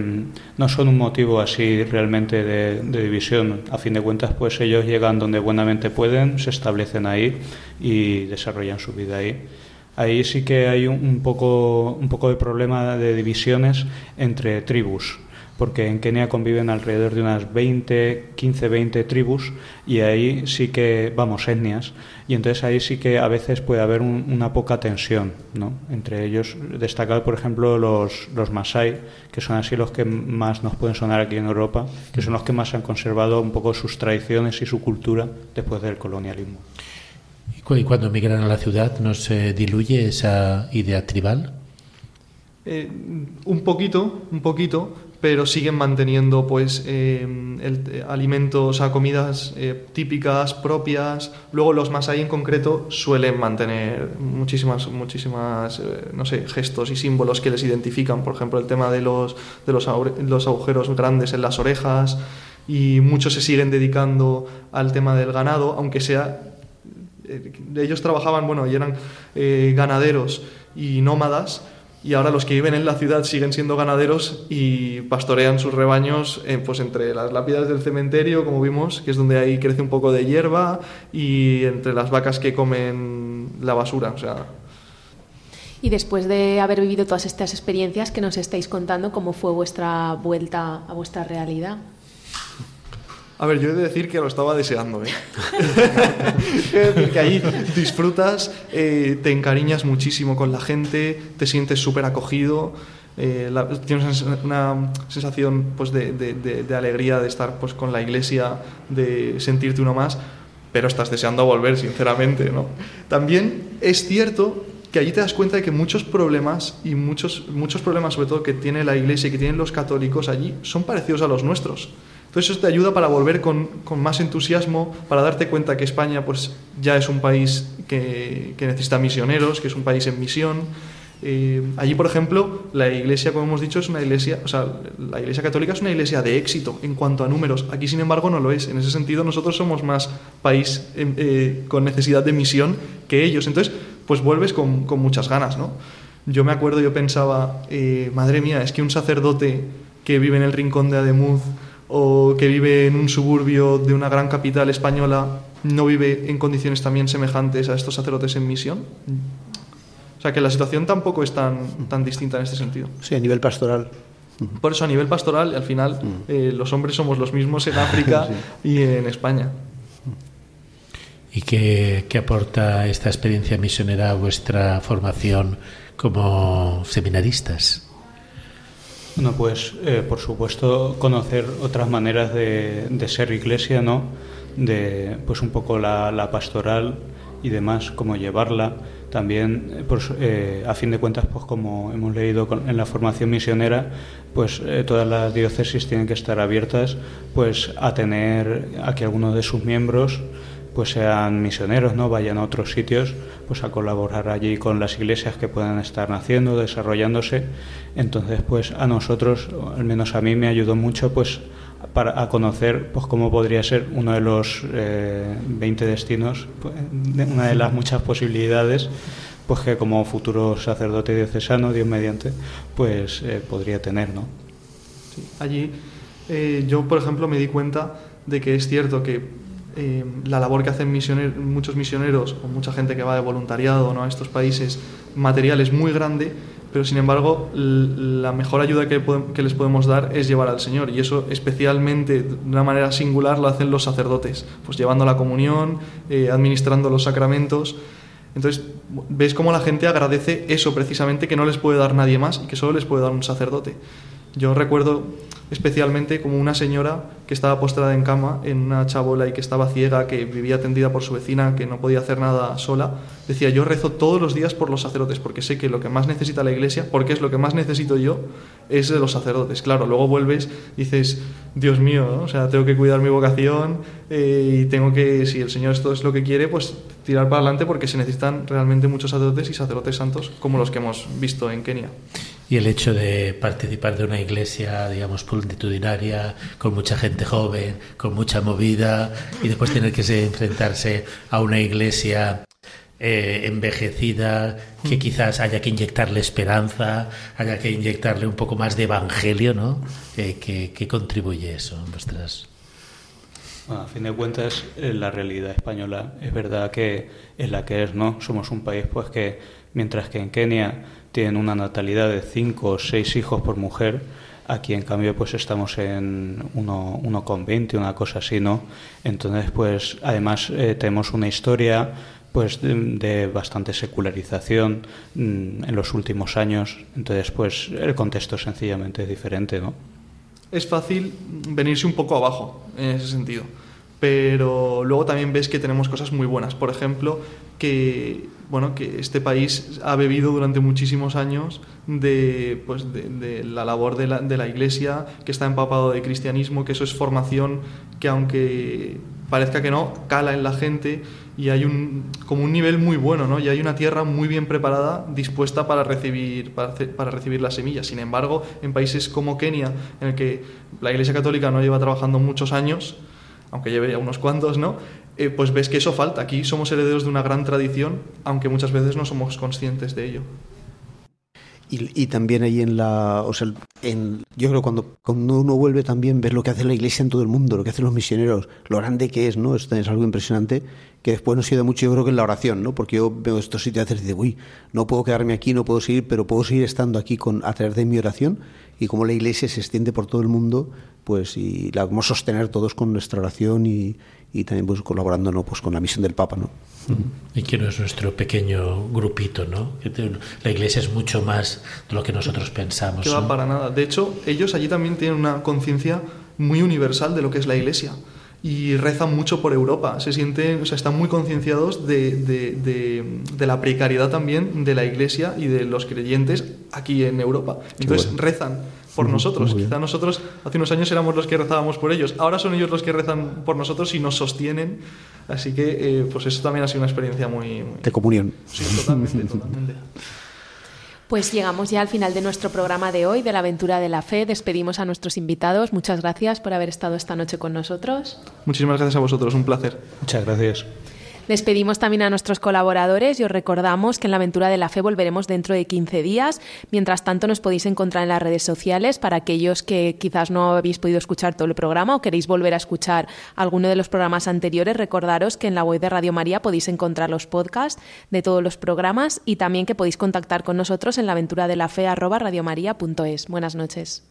no son un motivo así realmente de, división. A fin de cuentas, pues ellos llegan donde buenamente pueden, se establecen ahí y desarrollan su vida ahí. Ahí sí que hay un, poco, un poco de problema de divisiones entre tribus porque en Kenia conviven alrededor de unas 20, 15, 20 tribus y ahí sí que, vamos, etnias, y entonces ahí sí que a veces puede haber una poca tensión, ¿no? Entre ellos, destacar, por ejemplo, los, los Masai, que son así los que más nos pueden sonar aquí en Europa, que son los que más han conservado un poco sus tradiciones y su cultura después del colonialismo. ¿Y cuando migran a la ciudad no se diluye esa idea tribal? Eh, un poquito, un poquito, pero siguen manteniendo pues eh, el, eh, alimentos, o sea, comidas eh, típicas, propias. Luego los más ahí en concreto suelen mantener muchísimas, muchísimas, no sé, gestos y símbolos que les identifican. Por ejemplo, el tema de los, de los, los agujeros grandes en las orejas y muchos se siguen dedicando al tema del ganado, aunque sea... ellos trabajaban, bueno, y eran ganaderos y nómadas, y ahora los que viven en la ciudad siguen siendo ganaderos y pastorean sus rebaños eh, pues entre las lápidas del cementerio, como vimos, que es donde ahí crece un poco de hierba, y entre las vacas que comen la basura. O sea, y después de haber vivido todas estas experiencias que nos estáis contando, ¿cómo fue vuestra vuelta a vuestra realidad? A ver, yo he de decir que lo estaba deseando, ¿eh? que ahí disfrutas, eh, te encariñas muchísimo con la gente, te sientes súper acogido, eh, tienes una sensación pues, de, de, alegría de estar pues, con la iglesia, de sentirte uno más, pero estás deseando volver, sinceramente, ¿no? También es cierto que allí te das cuenta de que muchos problemas y muchos, muchos problemas sobre todo que tiene la iglesia y que tienen los católicos allí son parecidos a los nuestros. Entonces eso te ayuda para volver con, más entusiasmo, para darte cuenta que España pues, ya es un país que, necesita misioneros, que es un país en misión. Eh, allí, por ejemplo, la iglesia, como hemos dicho, es una iglesia, o sea, la iglesia católica es una iglesia de éxito en cuanto a números. Aquí, sin embargo, no lo es. En ese sentido, nosotros somos más país eh, eh, con necesidad de misión que ellos. Entonces, pues vuelves con, muchas ganas, ¿no? Yo me acuerdo, yo pensaba, madre mía, es que un sacerdote que vive en el rincón de Ademuz, o que vive en un suburbio de una gran capital española no vive en condiciones también semejantes a estos sacerdotes en misión? O sea, que la situación tampoco es tan, tan distinta en este sentido. Sí, a nivel pastoral. Por eso, a nivel pastoral, al final, eh, los hombres somos los mismos en África y en España. ¿Y qué, qué, aporta esta experiencia misionera a vuestra formación como seminaristas? Bueno, pues eh, por supuesto conocer otras maneras de, ser iglesia, ¿no? De pues un poco la, pastoral y demás, cómo llevarla. También, pues, eh, a fin de cuentas, pues como hemos leído en la formación misionera, pues eh, todas las diócesis tienen que estar abiertas pues a tener a que algunos de sus miembros pues sean misioneros, ¿no? Vayan a otros sitios pues a colaborar allí con las iglesias que puedan estar naciendo, desarrollándose. Entonces, pues a nosotros, al menos a mí me ayudó mucho pues para a conocer pues cómo podría ser uno de los eh, 20 destinos, pues, una de las muchas posibilidades pues que como futuro sacerdote diocesano, Dios mediante, pues eh, podría tener, ¿no? allí eh, yo, por ejemplo, me di cuenta de que es cierto que eh, la labor que hacen muchos misioneros o mucha gente que va de voluntariado a estos países material es muy grande, pero sin embargo la mejor ayuda que, que, les podemos dar es llevar al Señor y eso especialmente de una manera singular lo hacen los sacerdotes, pues llevando la comunión, eh, administrando los sacramentos. Entonces, ves cómo la gente agradece eso precisamente que no les puede dar nadie más y que solo les puede dar un sacerdote. Yo recuerdo especialmente como una señora que estaba postrada en cama, en una chabola y que estaba ciega, que vivía atendida por su vecina, que no podía hacer nada sola, decía, yo rezo todos los días por los sacerdotes, porque sé que lo que más necesita la iglesia, porque es lo que más necesito yo, es de los sacerdotes. Claro, luego vuelves, dices, Dios mío, o sea, tengo que cuidar mi vocación eh, y tengo que, si el Señor esto es lo que quiere, pues tirar para adelante porque se necesitan realmente muchos sacerdotes y sacerdotes santos como los que hemos visto en Kenia y el hecho de participar de una iglesia, digamos, multitudinaria, con mucha gente joven, con mucha movida, y después tener que enfrentarse a una iglesia eh, envejecida, que quizás haya que inyectarle esperanza, haya que inyectarle un poco más de evangelio, ¿no? Eh, ¿Qué, contribuye eso en vuestras...? a fin de cuentas, la realidad española es verdad que es la que es, ¿no? Somos un país pues que, mientras que en Kenia tienen una natalidad de cinco o seis hijos por mujer. Aquí, en cambio, pues estamos en uno, uno con 20, una cosa así, ¿no? Entonces, pues, además eh, tenemos una historia pues de, bastante secularización mm, en los últimos años. Entonces, pues el contexto sencillamente es diferente, ¿no? Es fácil venirse un poco abajo en ese sentido, pero luego también ves que tenemos cosas muy buenas. Por ejemplo, que bueno, que este país ha bebido durante muchísimos años de, pues de, la labor de la, de la, Iglesia, que está empapado de cristianismo, que eso es formación que aunque parezca que no, cala en la gente y hay un, como un nivel muy bueno, ¿no? Y hay una tierra muy bien preparada, dispuesta para recibir, para, para recibir las semillas. Sin embargo, en países como Kenia, en el que la Iglesia Católica no lleva trabajando muchos años, aunque lleve ya unos cuantos, ¿no? Eh, pues ves que eso falta. Aquí somos herederos de una gran tradición, aunque muchas veces no somos conscientes de ello. Y, también ahí en la. O sea, en, yo creo que cuando, cuando uno vuelve también ves lo que hace la iglesia en todo el mundo, lo que hacen los misioneros, lo grande que es, ¿no? Esto es algo impresionante que después nos ayuda mucho, yo creo que en la oración, ¿no? Porque yo veo estos sitios y digo, uy, no puedo quedarme aquí, no puedo seguir, pero puedo seguir estando aquí con, a través de mi oración y como la iglesia se extiende por todo el mundo, pues y la vamos a sostener todos con nuestra oración y, y también pues colaborando ¿no? pues con la misión del Papa. ¿no? Y que no es nuestro pequeño grupito, ¿no? La iglesia es mucho más de lo que nosotros pensamos. Que va para nada. De hecho, ellos allí también tienen una conciencia muy universal de lo que es la iglesia y rezan mucho por Europa. Se sienten, o sea, están muy concienciados de, de, de, la precariedad también de la iglesia y de los creyentes aquí en Europa. Entonces rezan por nosotros. Quizá nosotros hace unos años éramos los que rezábamos por ellos. Ahora son ellos los que rezan por nosotros y nos sostienen. Así que, eh, pues eso también ha sido una experiencia muy... De comunión. Sí, totalmente, totalmente. Pues llegamos ya al final de nuestro programa de hoy, de la aventura de la fe. Despedimos a nuestros invitados. Muchas gracias por haber estado esta noche con nosotros. Muchísimas gracias a vosotros, un placer. Muchas gracias. Despedimos también a nuestros colaboradores y os recordamos que en la aventura de la fe volveremos dentro de 15 días. Mientras tanto, nos podéis encontrar en las redes sociales para aquellos que quizás no habéis podido escuchar todo el programa o queréis volver a escuchar alguno de los programas anteriores. Recordaros que en la web de Radio María podéis encontrar los podcasts de todos los programas y también que podéis contactar con nosotros en la aventura de la fe Buenas noches.